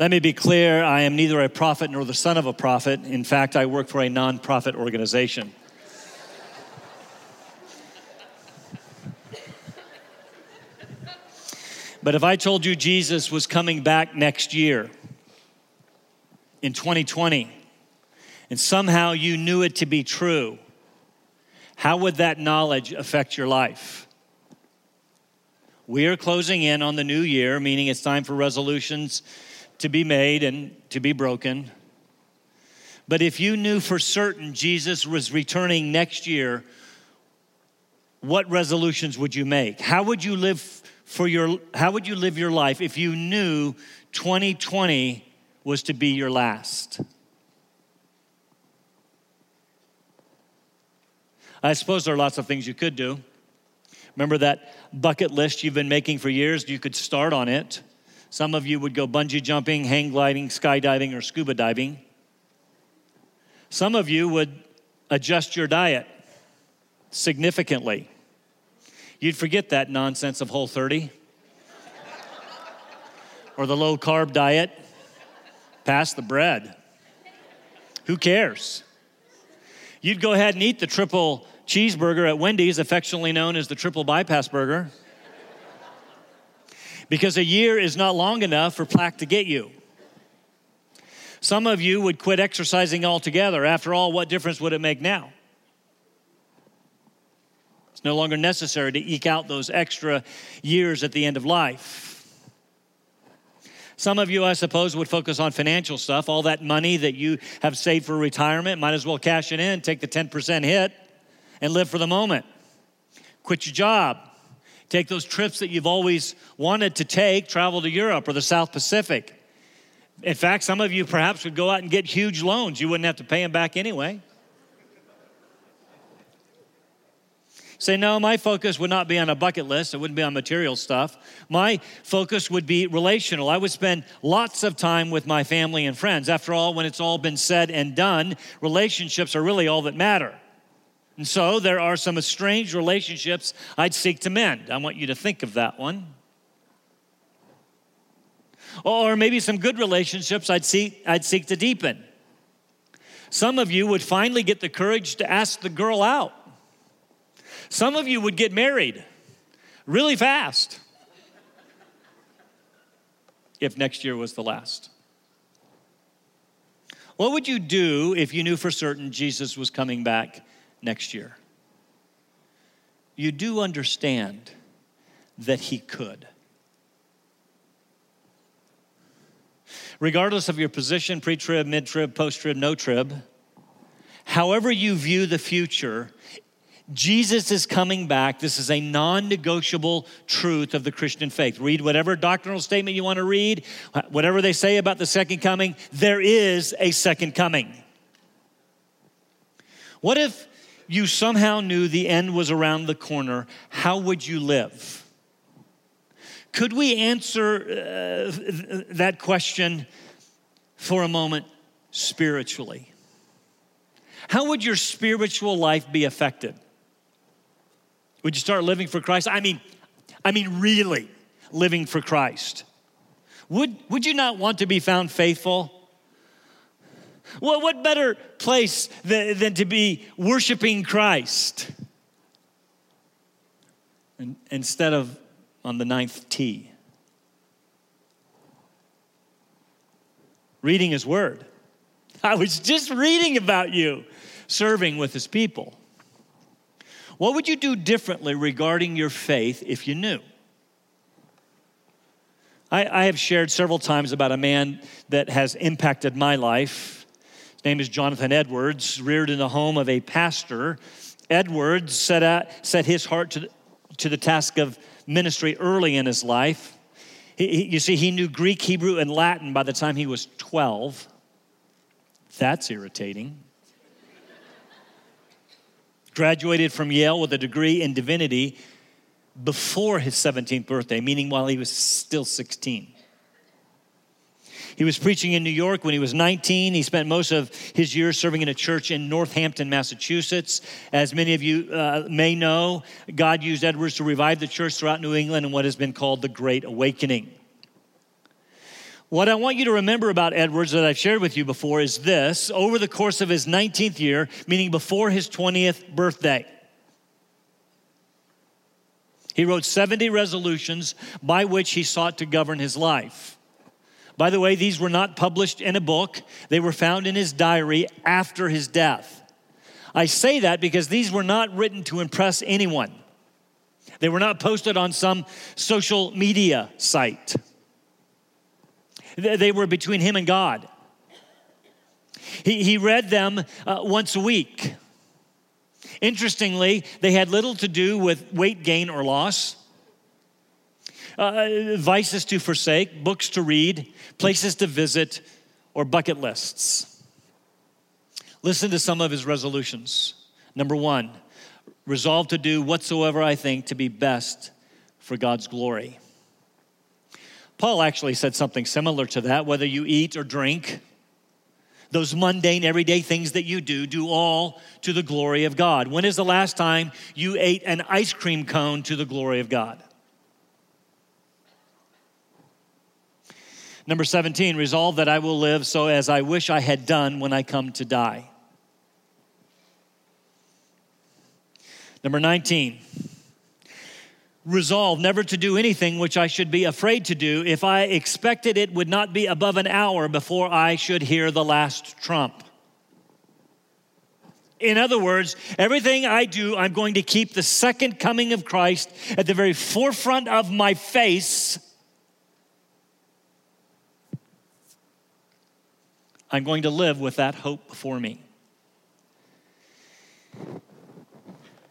Let me be clear I am neither a prophet nor the son of a prophet. In fact, I work for a non-profit organization. But if I told you Jesus was coming back next year in 2020, and somehow you knew it to be true, how would that knowledge affect your life? We are closing in on the new year, meaning it's time for resolutions to be made and to be broken. But if you knew for certain Jesus was returning next year, what resolutions would you make? How would you live for your how would you live your life if you knew 2020 was to be your last? I suppose there are lots of things you could do. Remember that bucket list you've been making for years? You could start on it. Some of you would go bungee jumping, hang gliding, skydiving, or scuba diving. Some of you would adjust your diet significantly. You'd forget that nonsense of Whole 30 or the low carb diet. Pass the bread. Who cares? You'd go ahead and eat the triple cheeseburger at Wendy's, affectionately known as the triple bypass burger, because a year is not long enough for plaque to get you. Some of you would quit exercising altogether. After all, what difference would it make now? It's no longer necessary to eke out those extra years at the end of life. Some of you, I suppose, would focus on financial stuff. All that money that you have saved for retirement, might as well cash it in, take the 10% hit, and live for the moment. Quit your job. Take those trips that you've always wanted to take, travel to Europe or the South Pacific. In fact, some of you perhaps would go out and get huge loans. You wouldn't have to pay them back anyway. Say, no, my focus would not be on a bucket list. It wouldn't be on material stuff. My focus would be relational. I would spend lots of time with my family and friends. After all, when it's all been said and done, relationships are really all that matter. And so there are some estranged relationships I'd seek to mend. I want you to think of that one. Or maybe some good relationships I'd seek, I'd seek to deepen. Some of you would finally get the courage to ask the girl out. Some of you would get married really fast if next year was the last. What would you do if you knew for certain Jesus was coming back next year? You do understand that he could. Regardless of your position, pre trib, mid trib, post trib, no trib, however you view the future, Jesus is coming back. This is a non negotiable truth of the Christian faith. Read whatever doctrinal statement you want to read, whatever they say about the second coming, there is a second coming. What if you somehow knew the end was around the corner? How would you live? Could we answer uh, that question for a moment spiritually? How would your spiritual life be affected? Would you start living for Christ? I mean, I mean, really living for Christ. Would, would you not want to be found faithful? Well, what better place than, than to be worshiping Christ and, instead of on the ninth tee? Reading His Word. I was just reading about you serving with His people. What would you do differently regarding your faith if you knew? I, I, have shared several times about a man that has impacted my life. Name is Jonathan Edwards, reared in the home of a pastor. Edwards set, out, set his heart to the, to the task of ministry early in his life. He, he, you see, he knew Greek, Hebrew, and Latin by the time he was 12. That's irritating graduated from Yale with a degree in divinity before his 17th birthday, meaning while he was still 16. He was preaching in New York when he was 19. He spent most of his years serving in a church in Northampton, Massachusetts. As many of you uh, may know, God used Edwards to revive the church throughout New England in what has been called the Great Awakening. What I want you to remember about Edwards that I've shared with you before is this over the course of his 19th year, meaning before his 20th birthday, he wrote 70 resolutions by which he sought to govern his life. By the way, these were not published in a book, they were found in his diary after his death. I say that because these were not written to impress anyone. They were not posted on some social media site. They were between him and God. He, he read them uh, once a week. Interestingly, they had little to do with weight gain or loss, uh, vices to forsake, books to read, places to visit, or bucket lists. Listen to some of his resolutions. Number one, resolve to do whatsoever I think to be best for God's glory. Paul actually said something similar to that whether you eat or drink, those mundane, everyday things that you do, do all to the glory of God. When is the last time you ate an ice cream cone to the glory of God? Number 17, resolve that I will live so as I wish I had done when I come to die. Number 19, resolve never to do anything which I should be afraid to do if I expected it would not be above an hour before I should hear the last trump. In other words, everything I do, I'm going to keep the second coming of Christ at the very forefront of my face I'm going to live with that hope before me.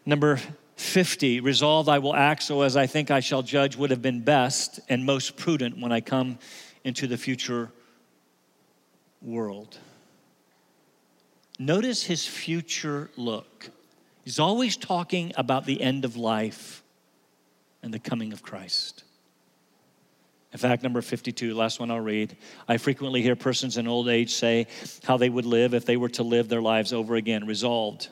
Number 50, resolve I will act so as I think I shall judge would have been best and most prudent when I come into the future world. Notice his future look. He's always talking about the end of life and the coming of Christ. In fact, number 52, last one I'll read. I frequently hear persons in old age say how they would live if they were to live their lives over again, resolved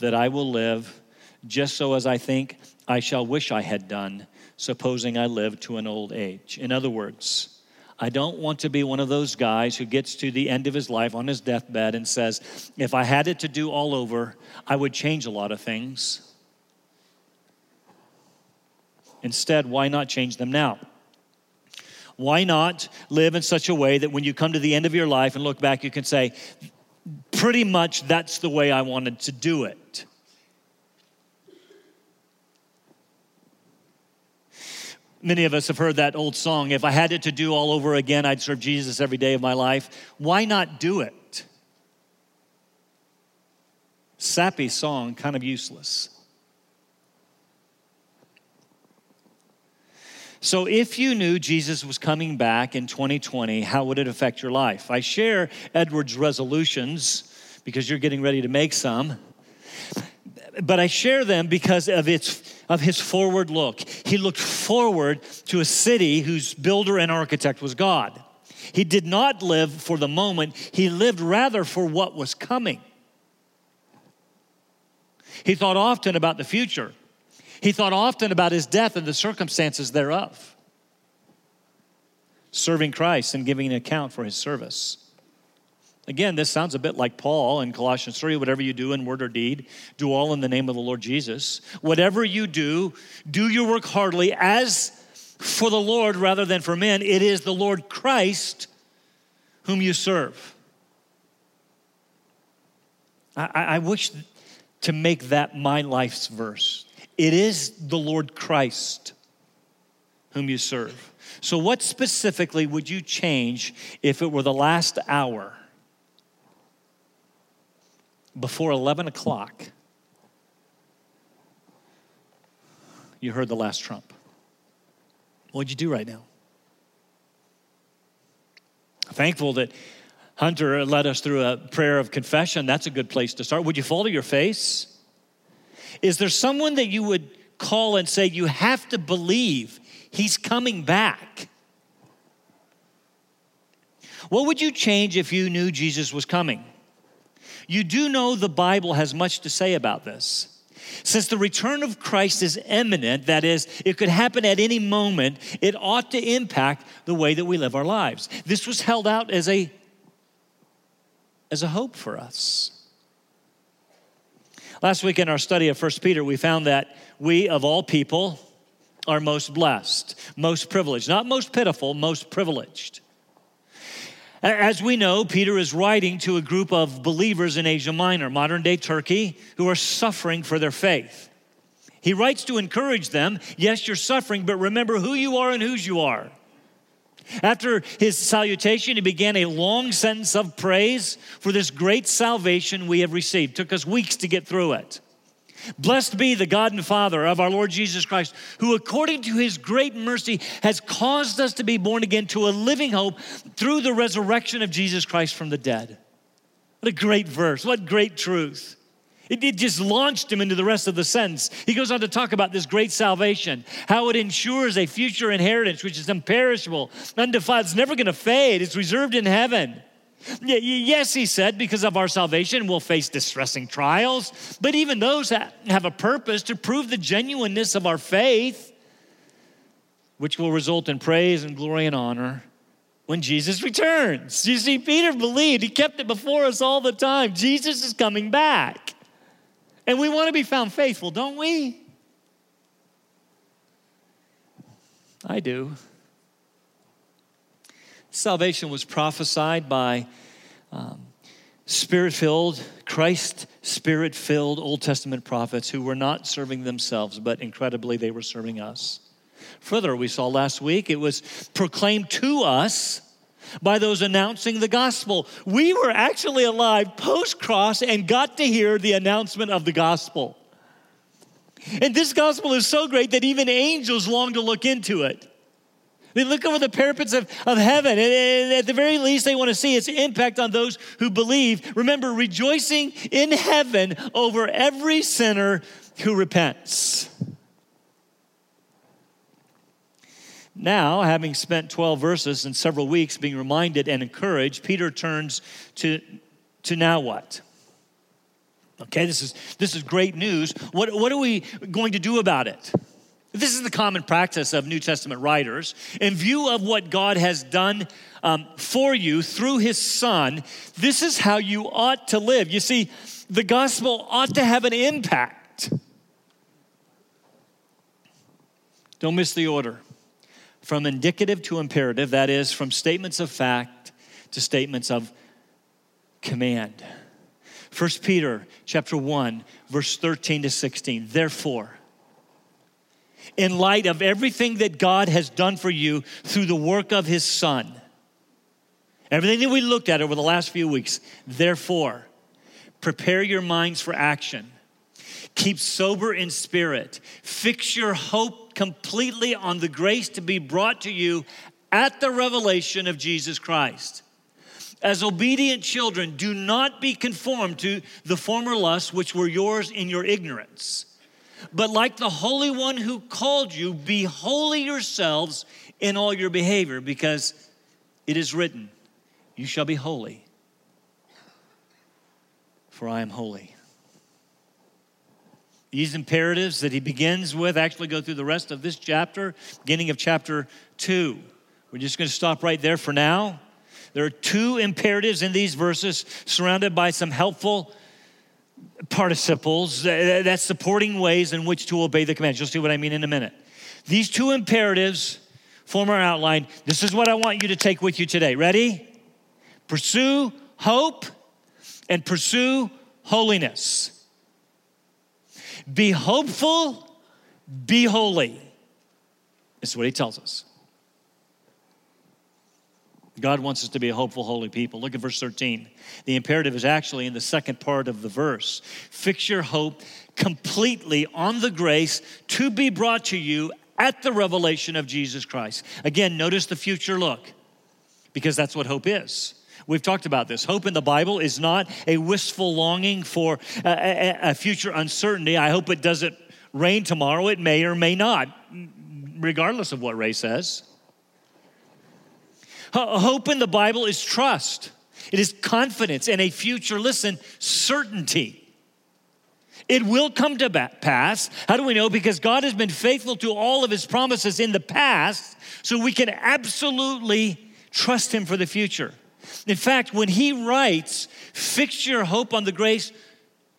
that I will live just so as I think I shall wish I had done, supposing I live to an old age. In other words, I don't want to be one of those guys who gets to the end of his life on his deathbed and says, if I had it to do all over, I would change a lot of things. Instead, why not change them now? Why not live in such a way that when you come to the end of your life and look back, you can say, pretty much that's the way I wanted to do it? Many of us have heard that old song, if I had it to do all over again, I'd serve Jesus every day of my life. Why not do it? Sappy song, kind of useless. So, if you knew Jesus was coming back in 2020, how would it affect your life? I share Edward's resolutions because you're getting ready to make some. But I share them because of its of his forward look. He looked forward to a city whose builder and architect was God. He did not live for the moment, he lived rather for what was coming. He thought often about the future. He thought often about his death and the circumstances thereof, serving Christ and giving an account for his service. Again, this sounds a bit like Paul in Colossians 3 whatever you do in word or deed, do all in the name of the Lord Jesus. Whatever you do, do your work heartily as for the Lord rather than for men. It is the Lord Christ whom you serve. I, I wish to make that my life's verse. It is the Lord Christ whom you serve. So, what specifically would you change if it were the last hour before 11 o'clock? You heard the last trump. What'd you do right now? Thankful that Hunter led us through a prayer of confession. That's a good place to start. Would you fall to your face? Is there someone that you would call and say, You have to believe he's coming back? What would you change if you knew Jesus was coming? You do know the Bible has much to say about this. Since the return of Christ is imminent, that is, it could happen at any moment, it ought to impact the way that we live our lives. This was held out as a, as a hope for us. Last week in our study of 1 Peter, we found that we, of all people, are most blessed, most privileged. Not most pitiful, most privileged. As we know, Peter is writing to a group of believers in Asia Minor, modern day Turkey, who are suffering for their faith. He writes to encourage them yes, you're suffering, but remember who you are and whose you are. After his salutation, he began a long sentence of praise for this great salvation we have received. It took us weeks to get through it. Blessed be the God and Father of our Lord Jesus Christ, who according to his great mercy has caused us to be born again to a living hope through the resurrection of Jesus Christ from the dead. What a great verse. What great truth. It, it, just launched him into the rest of the sentence. He goes on to talk about this great salvation, how it ensures a future inheritance which is imperishable, undefiled, it's never going to fade, it's reserved in heaven. Yes, he said, because of our salvation, we'll face distressing trials, but even those have a purpose to prove the genuineness of our faith, which will result in praise and glory and honor when Jesus returns. You see, Peter believed, he kept it before us all the time. Jesus is coming back. And we want to be found faithful, don't we? I do. Salvation was prophesied by um, spirit filled, Christ spirit filled Old Testament prophets who were not serving themselves, but incredibly they were serving us. Further, we saw last week, it was proclaimed to us by those announcing the gospel. We were actually alive post cross and got to hear the announcement of the gospel. And this gospel is so great that even angels long to look into it. They look over the parapets of, of heaven, and at the very least, they want to see its impact on those who believe. Remember, rejoicing in heaven over every sinner who repents. Now, having spent 12 verses and several weeks being reminded and encouraged, Peter turns to, to now what? Okay, this is, this is great news. What, what are we going to do about it? This is the common practice of New Testament writers. In view of what God has done um, for you through his Son, this is how you ought to live. You see, the gospel ought to have an impact. Don't miss the order. From indicative to imperative, that is, from statements of fact to statements of command. 1 Peter chapter 1, verse 13 to 16. Therefore, in light of everything that God has done for you through the work of His Son. Everything that we looked at over the last few weeks. Therefore, prepare your minds for action. Keep sober in spirit. Fix your hope completely on the grace to be brought to you at the revelation of Jesus Christ. As obedient children, do not be conformed to the former lusts which were yours in your ignorance but like the Holy One who called you, be holy yourselves in all your behavior, because it is written, You shall be holy, for I am holy. These imperatives that he begins with actually go through the rest of this chapter, beginning of chapter 2. We're just going to stop right there for now. There are two imperatives in these verses, surrounded by some helpful participles, that's supporting ways in which to obey the commands. You'll see what I mean in a minute. These two imperatives form our outline. This is what I want you to take with you today. Ready? Pursue hope and pursue holiness. Be hopeful, be holy. Is what he tells us. God wants us to be a hopeful, holy people. Look at verse 13. The imperative is actually in the second part of the verse. Fix your hope completely on the grace to be brought to you at the revelation of Jesus Christ. Again, notice the future look, because that's what hope is. We've talked about this. Hope in the Bible is not a wistful longing for a, a, a future uncertainty. I hope it doesn't rain tomorrow. It may or may not, regardless of what Ray says. Hope in the Bible is trust, it is confidence in a future, listen, certainty. It will come to pass. How do we know? Because God has been faithful to all of his promises in the past, so we can absolutely trust him for the future. In fact, when he writes, fix your hope on the grace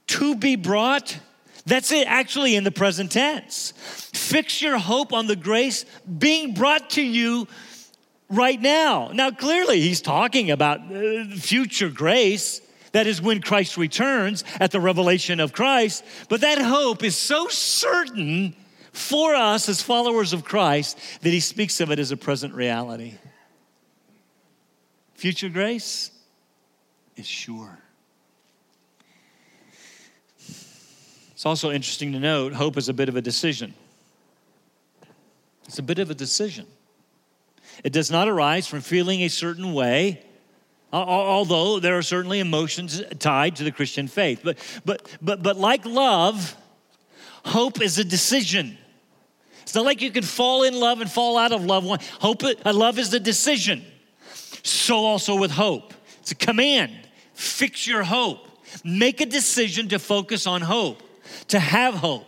to be brought, that's it actually in the present tense. Fix your hope on the grace being brought to you right now. Now, clearly, he's talking about uh, future grace. That is when Christ returns at the revelation of Christ. But that hope is so certain for us as followers of Christ that he speaks of it as a present reality. Future grace is sure. It's also interesting to note hope is a bit of a decision. It's a bit of a decision. It does not arise from feeling a certain way, although there are certainly emotions tied to the Christian faith. But, but, but, but like love, hope is a decision. It's not like you can fall in love and fall out of love. Hope, uh, love is a decision. So also with hope. It's a command. Fix your hope. Make a decision to focus on hope, to have hope.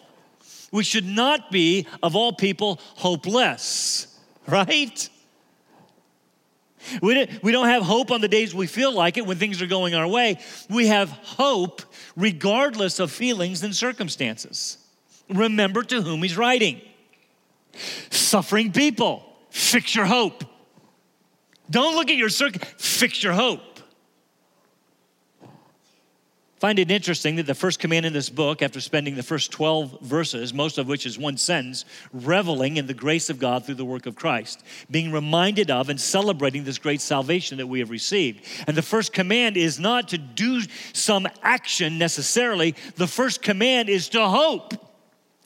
We should not be, of all people, hopeless, right? We, don't have hope on the days we feel like it when things are going our way. We have hope regardless of feelings and circumstances. Remember to whom he's writing. Suffering people, fix your hope. Don't look at your circ, fix your hope. Find it interesting that the first command in this book, after spending the first 12 verses, most of which is one sentence, reveling in the grace of God through the work of Christ, being reminded of and celebrating this great salvation that we have received. And the first command is not to do some action necessarily, the first command is to hope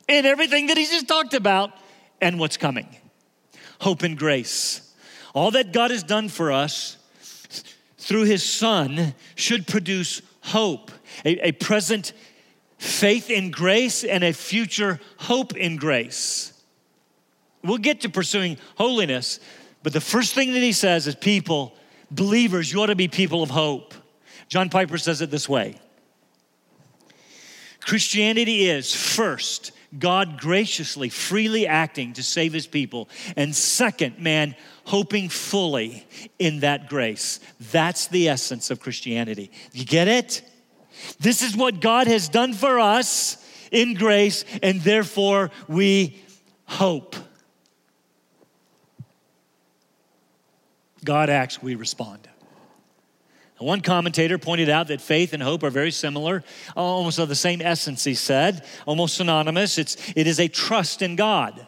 in everything that he just talked about and what's coming. Hope and grace. All that God has done for us through his Son should produce hope, a, a present faith in grace and a future hope in grace. We'll get to pursuing holiness, but the first thing that he says is people, believers, you ought to be people of hope. John Piper says it this way Christianity is first, God graciously, freely acting to save his people, and second, man hoping fully in that grace. That's the essence of Christianity. You get it? This is what God has done for us in grace, and therefore we hope. God acts, we respond. One commentator pointed out that faith and hope are very similar, almost of the same essence, he said, almost synonymous. It's, it is a trust in God.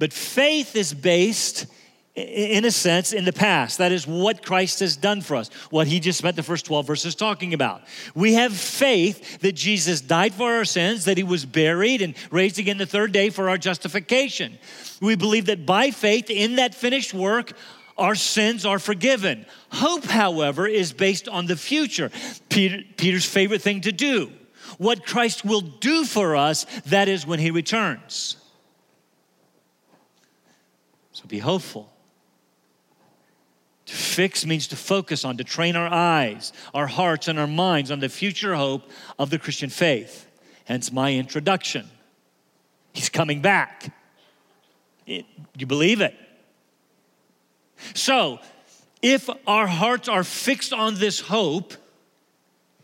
But faith is based in a sense, in the past. That is what Christ has done for us, what he just spent the first 12 verses talking about. We have faith that Jesus died for our sins, that he was buried and raised again the third day for our justification. We believe that by faith in that finished work, our sins are forgiven. Hope, however, is based on the future. Peter, Peter's favorite thing to do. What Christ will do for us, that is when he returns. So be hopeful. To fix means to focus on, to train our eyes, our hearts, and our minds on the future hope of the Christian faith. Hence my introduction. He's coming back. It, you believe it? So, if our hearts are fixed on this hope,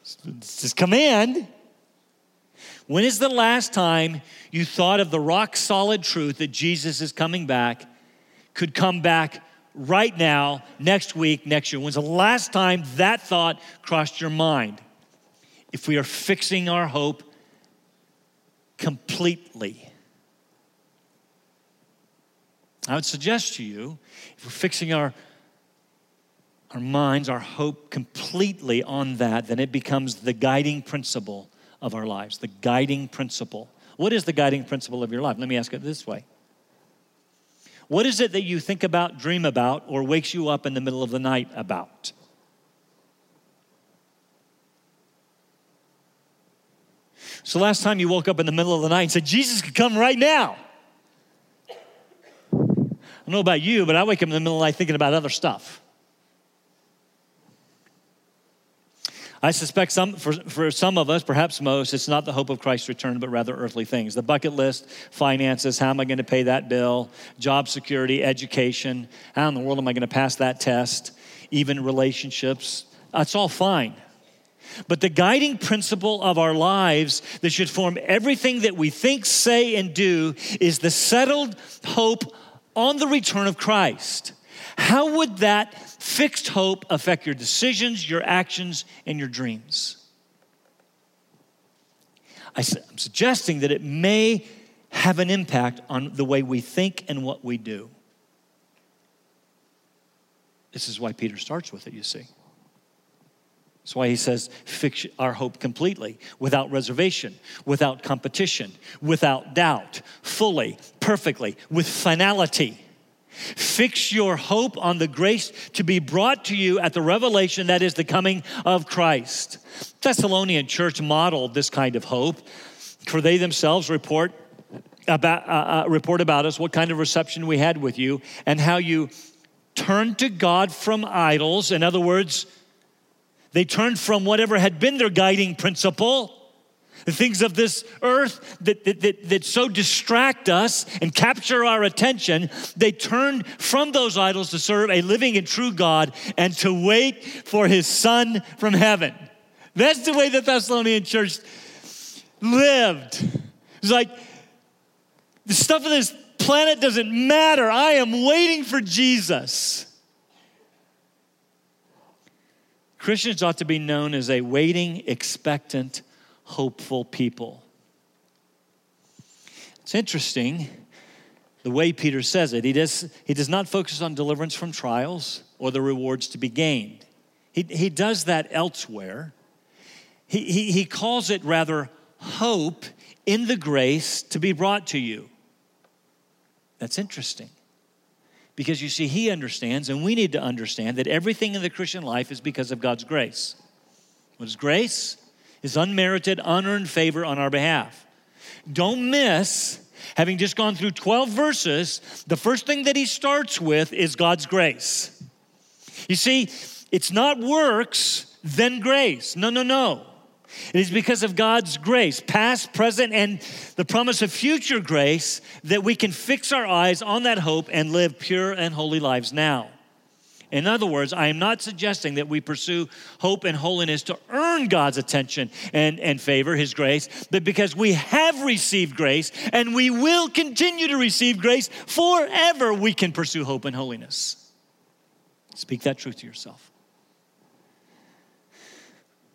it's this command, when is the last time you thought of the rock solid truth that Jesus is coming back, could come back right now, next week, next year? When's the last time that thought crossed your mind? If we are fixing our hope completely. I would suggest to you, if we're fixing our, our minds, our hope completely on that, then it becomes the guiding principle of our lives. The guiding principle. What is the guiding principle of your life? Let me ask it this way what is it that you think about, dream about, or wakes you up in the middle of the night about? So, last time you woke up in the middle of the night and said, Jesus could come right now. I don't know about you, but I wake up in the middle of the night thinking about other stuff. I suspect some, for, for some of us, perhaps most, it's not the hope of Christ's return, but rather earthly things. The bucket list, finances, how am I going to pay that bill, job security, education, how in the world am I going to pass that test, even relationships. That's all fine. But the guiding principle of our lives that should form everything that we think, say, and do is the settled hope on the return of Christ. How would that fixed hope affect your decisions, your actions, and your dreams? I'm suggesting that it may have an impact on the way we think and what we do. This is why Peter starts with it, you see. That's why he says, fix our hope completely, without reservation, without competition, without doubt, fully, perfectly, with finality. Fix your hope on the grace to be brought to you at the revelation that is the coming of Christ. Thessalonian church modeled this kind of hope, for they themselves report about, uh, uh, report about us what kind of reception we had with you and how you turned to God from idols. In other words, they turned from whatever had been their guiding principle, the things of this earth that, that, that, that, so distract us and capture our attention. They turned from those idols to serve a living and true God and to wait for his Son from heaven. That's the way the Thessalonian church lived. It's like the stuff of this planet doesn't matter. I am waiting for Jesus. Christians ought to be known as a waiting, expectant, hopeful people. It's interesting the way Peter says it. He does, he does not focus on deliverance from trials or the rewards to be gained. He, he does that elsewhere. He, he, he calls it rather hope in the grace to be brought to you. That's interesting. Because you see, he understands, and we need to understand that everything in the Christian life is because of God's grace. What is grace? Is unmerited, unearned favor on our behalf. Don't miss, having just gone through 12 verses, the first thing that he starts with is God's grace. You see, it's not works, then grace. No, no, no. It is because of God's grace, past, present, and the promise of future grace, that we can fix our eyes on that hope and live pure and holy lives now. In other words, I am not suggesting that we pursue hope and holiness to earn God's attention and, and favor, His grace, but because we have received grace and we will continue to receive grace forever, we can pursue hope and holiness. Speak that truth to yourself.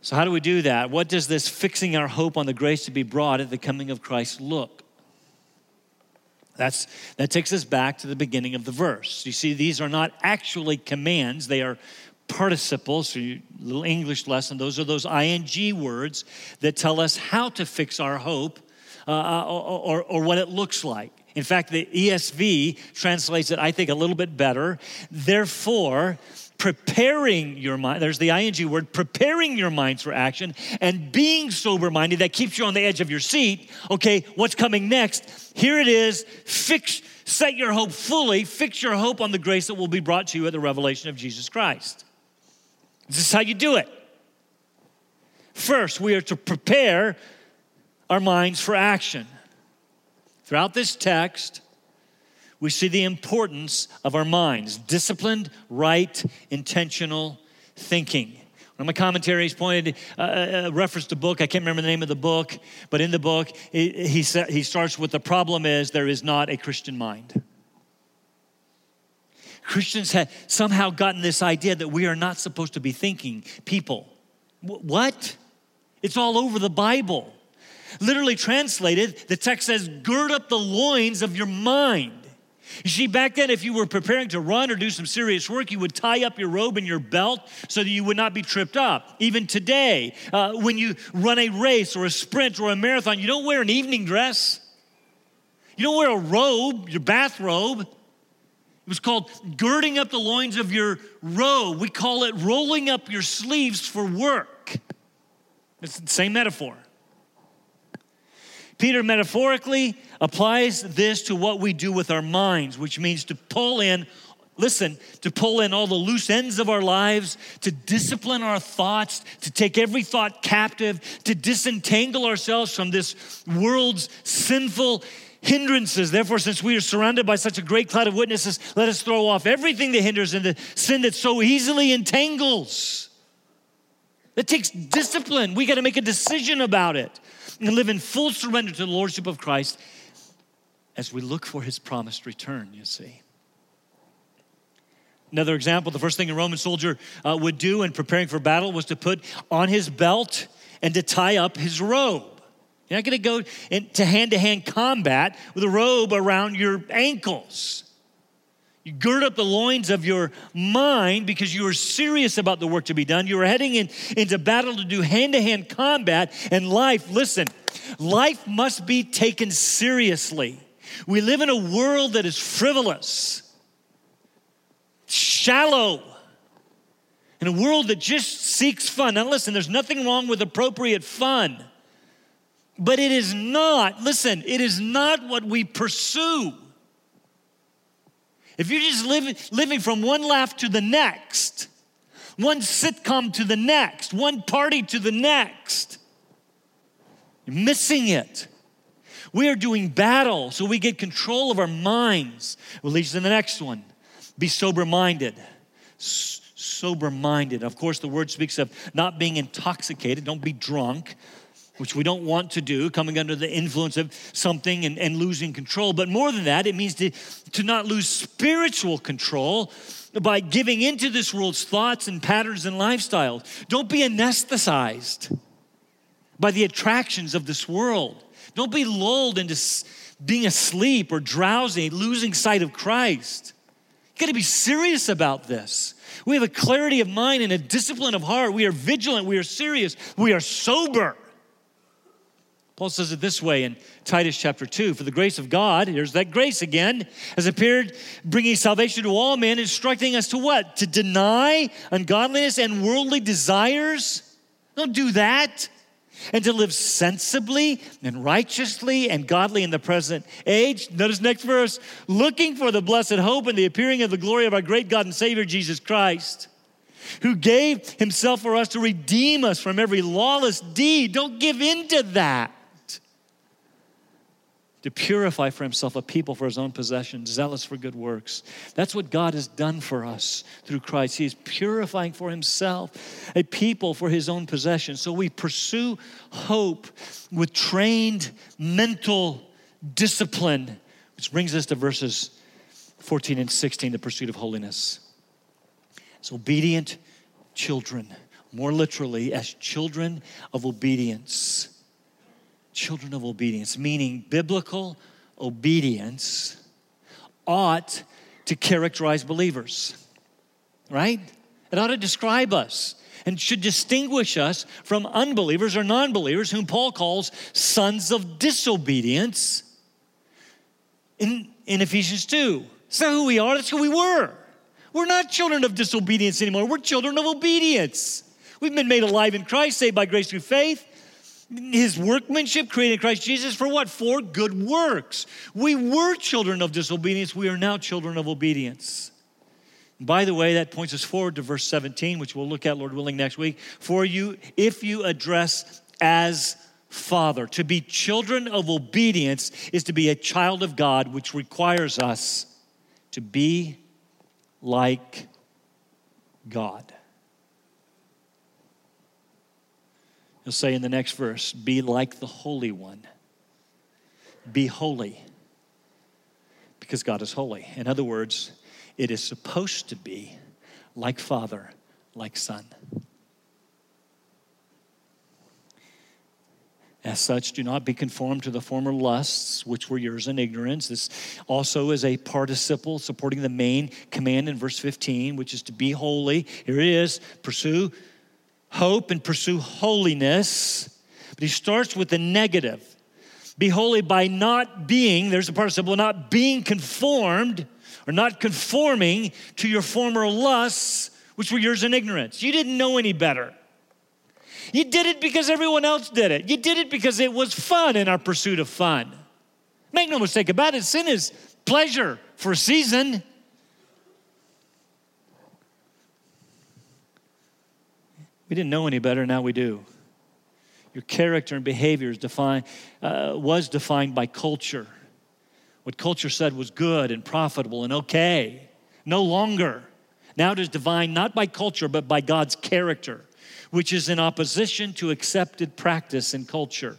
So, how do we do that? What does this fixing our hope on the grace to be brought at the coming of Christ look? That's, that takes us back to the beginning of the verse. You see, these are not actually commands, they are participles. So, you, little English lesson, those are those ing words that tell us how to fix our hope uh, uh or, or, or what it looks like. In fact, the ESV translates it, I think, a little bit better. Therefore, preparing your mind, there's the ing word, preparing your minds for action and being sober minded, that keeps you on the edge of your seat. Okay, what's coming next? Here it is. Fix, set your hope fully, fix your hope on the grace that will be brought to you at the revelation of Jesus Christ. This is how you do it. First, we are to prepare our minds for action. Throughout this text, we see the importance of our minds disciplined, right, intentional thinking. One of my commentaries pointed, uh, uh, uh, referenced a book. I can't remember the name of the book, but in the book, he, he, he starts with the problem is there is not a Christian mind. Christians have somehow gotten this idea that we are not supposed to be thinking people. W- what? It's all over the Bible. Literally translated, the text says, gird up the loins of your mind. You see, back then, if you were preparing to run or do some serious work, you would tie up your robe and your belt so that you would not be tripped up. Even today, uh, when you run a race or a sprint or a marathon, you don't wear an evening dress. You don't wear a robe, your bathrobe. It was called girding up the loins of your robe. We call it rolling up your sleeves for work. It's the same metaphor. Peter metaphorically applies this to what we do with our minds, which means to pull in listen, to pull in all the loose ends of our lives, to discipline our thoughts, to take every thought captive, to disentangle ourselves from this world's sinful hindrances. Therefore, since we are surrounded by such a great cloud of witnesses, let us throw off everything that hinders and the sin that so easily entangles. It takes discipline. We got to make a decision about it and live in full surrender to the Lordship of Christ as we look for his promised return, you see. Another example the first thing a Roman soldier uh, would do in preparing for battle was to put on his belt and to tie up his robe. You're not going to go into hand to hand combat with a robe around your ankles. You gird up the loins of your mind because you are serious about the work to be done. You are heading in, into battle to do hand to hand combat. And life, listen, life must be taken seriously. We live in a world that is frivolous, shallow, in a world that just seeks fun. Now, listen, there's nothing wrong with appropriate fun, but it is not, listen, it is not what we pursue. If you're just living, living from one laugh to the next, one sitcom to the next, one party to the next, you're missing it. We are doing battle so we get control of our minds. Will leads to the next one. Be sober minded. sober minded. Of course, the word speaks of not being intoxicated. Don't be drunk, which we don't want to do, coming under the influence of something and, and losing control. But more than that, it means to, to not lose spiritual control by giving into this world's thoughts and patterns and lifestyles. Don't be anesthetized by the attractions of this world. Don't be lulled into being asleep or drowsy, losing sight of Christ. You got to be serious about this. We have a clarity of mind and a discipline of heart. We are vigilant. We are serious. We are sober. Paul says it this way in Titus chapter 2 For the grace of God, here's that grace again, has appeared, bringing salvation to all men, instructing us to what? To deny ungodliness and worldly desires? Don't do that and to live sensibly and righteously and godly in the present age. Notice next verse looking for the blessed hope and the appearing of the glory of our great God and Savior Jesus Christ, who gave himself for us to redeem us from every lawless deed. Don't give in to that to purify for himself a people for his own possession, zealous for good works. That's what God has done for us through Christ. He is purifying for himself a people for his own possession. So we pursue hope with trained mental discipline, which brings us to verses 14 and 16, the pursuit of holiness. As obedient children, more literally, as children of obedience children of obedience, meaning biblical obedience ought to characterize believers, right? It ought to describe us and should distinguish us from unbelievers or non believers, whom Paul calls sons of disobedience in, in Ephesians 2. It's not who we are, that's who we were. We're not children of disobedience anymore, we're children of obedience. We've been made alive in Christ, saved by grace through faith his workmanship created Christ Jesus for what? For good works. We were children of disobedience. We are now children of obedience. By the way, that points us forward to verse 17, which we'll look at, Lord willing, next week. For you, if you address as Father, to be children of obedience is to be a child of God, which requires us to be like God. He'll say in the next verse, Be like the Holy One. Be holy because God is holy. In other words, it is supposed to be like Father, like Son. As such, do not be conformed to the former lusts which were yours in ignorance. This also is a participle supporting the main command in verse 15, which is to be holy. Here it is pursue hope and pursue holiness. But he starts with the negative. Be holy by not being, there's a participle, not being conformed or not conforming to your former lusts, which were yours in ignorance. You didn't know any better. You did it because everyone else did it. You did it because it was fun in our pursuit of fun. Make no mistake about it, sin is pleasure for a season. We didn't know any better, now we do. Your character and behavior defined, uh, was defined by culture. What culture said was good and profitable and okay. No longer. Now it is defined not by culture, but by God's character, which is in opposition to accepted practice and culture.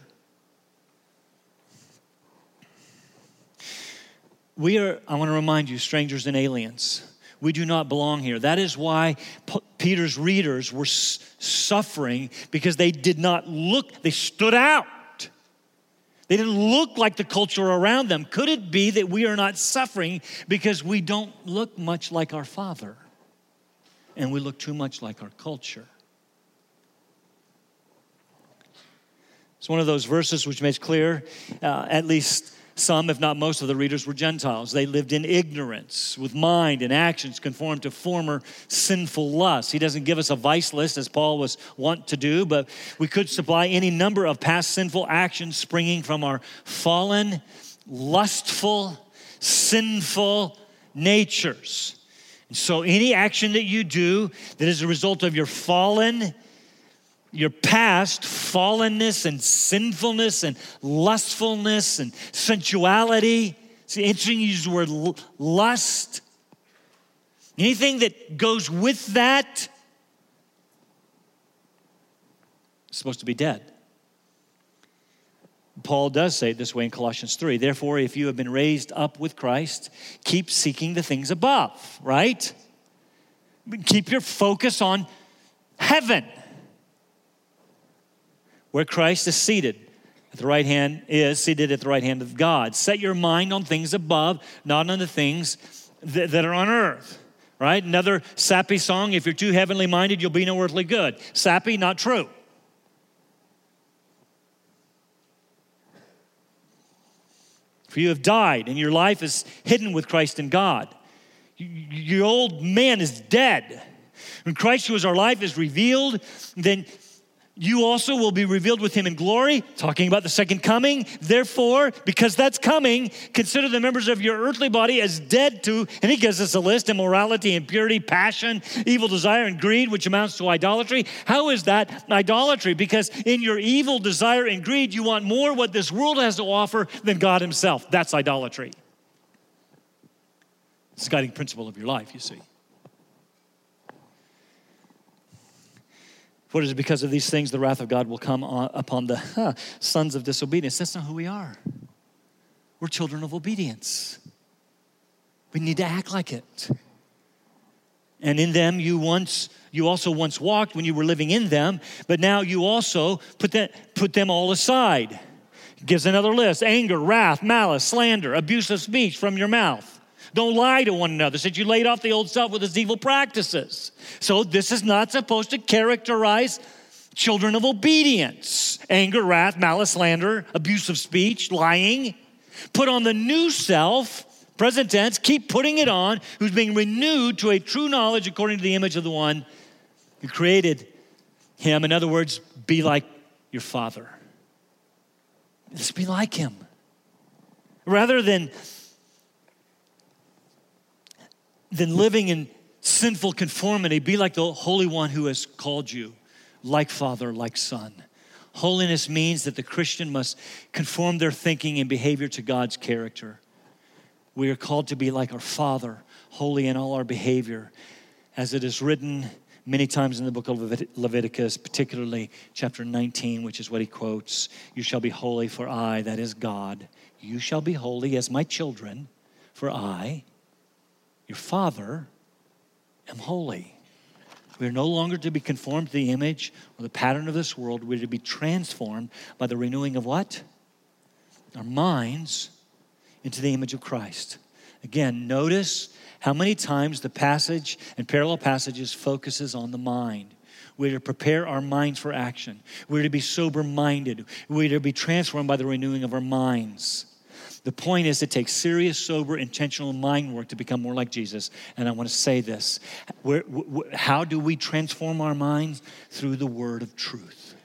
We are, I want to remind you, strangers and aliens. We do not belong here. That is why P- Peter's readers were s- suffering because they did not look, they stood out. They didn't look like the culture around them. Could it be that we are not suffering because we don't look much like our Father and we look too much like our culture? It's one of those verses which makes clear, uh, at least some, if not most, of the readers were Gentiles. They lived in ignorance, with mind and actions conformed to former sinful lusts. He doesn't give us a vice list as Paul was wont to do, but we could supply any number of past sinful actions springing from our fallen, lustful, sinful natures. And so, any action that you do that is a result of your fallen, your past fallenness and sinfulness and lustfulness and sensuality. See, interesting you use the word lust. Anything that goes with that is supposed to be dead. Paul does say it this way in Colossians 3. Therefore, if you have been raised up with Christ, keep seeking the things above, right? Keep your focus on heaven where Christ is seated at the right hand is seated at the right hand of God. Set your mind on things above, not on the things that, that are on earth. Right? Another sappy song, if you're too heavenly minded, you'll be no earthly good. Sappy, not true. For you have died, and your life is hidden with Christ in God. Your old man is dead. When Christ, who is our life, is revealed, then you also will be revealed with him in glory, talking about the second coming. Therefore, because that's coming, consider the members of your earthly body as dead to, and he gives us a list immorality, impurity, passion, evil desire, and greed, which amounts to idolatry. How is that idolatry? Because in your evil desire and greed, you want more what this world has to offer than God himself. That's idolatry. It's the guiding principle of your life, you see. For it is because of these things the wrath of God will come on, upon the huh, sons of disobedience. That's not who we are. We're children of obedience. We need to act like it. And in them you once you also once walked when you were living in them, but now you also put that put them all aside. Gives another list: anger, wrath, malice, slander, abusive speech from your mouth. Don't lie to one another, since you laid off the old self with its evil practices. So, this is not supposed to characterize children of obedience anger, wrath, malice, slander, abusive speech, lying. Put on the new self, present tense, keep putting it on, who's being renewed to a true knowledge according to the image of the one who created him. In other words, be like your father. Just be like him. Rather than than living in sinful conformity, be like the Holy One who has called you, like Father, like Son. Holiness means that the Christian must conform their thinking and behavior to God's character. We are called to be like our Father, holy in all our behavior, as it is written many times in the book of Leviticus, particularly chapter 19, which is what he quotes You shall be holy, for I, that is God, you shall be holy as my children, for I, your Father, am holy. We are no longer to be conformed to the image or the pattern of this world. We're to be transformed by the renewing of what? Our minds into the image of Christ. Again, notice how many times the passage and parallel passages focuses on the mind. We're to prepare our minds for action. We're to be sober minded. We're to be transformed by the renewing of our minds. The point is, it takes serious, sober, intentional mind work to become more like Jesus. And I want to say this how do we transform our minds? Through the word of truth,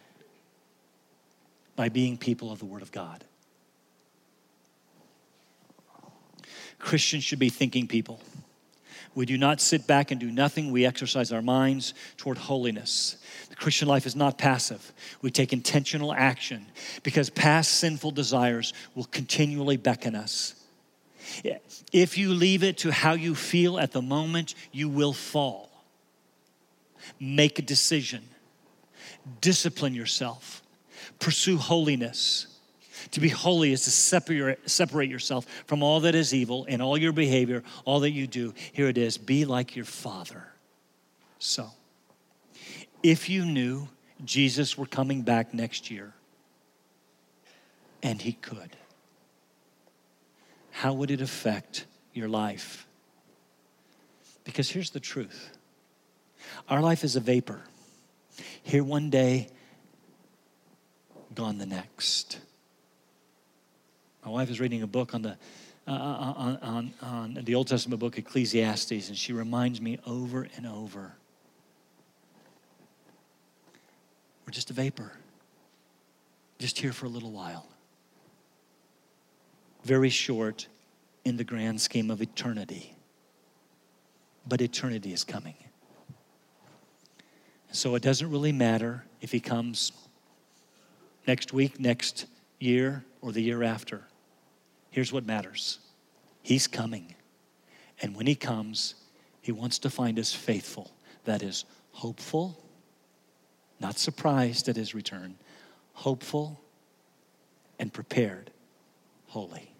by being people of the word of God. Christians should be thinking people. We do not sit back and do nothing. We exercise our minds toward holiness. Christian life is not passive. We take intentional action because past sinful desires will continually beckon us. If you leave it to how you feel at the moment, you will fall. Make a decision, discipline yourself, pursue holiness. To be holy is to separate, separate yourself from all that is evil in all your behavior, all that you do. Here it is be like your Father. So, if you knew Jesus were coming back next year, and he could, how would it affect your life? Because here's the truth our life is a vapor. Here one day, gone the next. My wife is reading a book on the, uh, uh, on, on, on the Old Testament book, Ecclesiastes, and she reminds me over and over we're just a vapor, just here for a little while. Very short in the grand scheme of eternity. But eternity is coming. So it doesn't really matter if he comes next week, next year, or the year after. Here's what matters He's coming. And when He comes, He wants to find us faithful. That is, hopeful, not surprised at His return, hopeful and prepared, holy.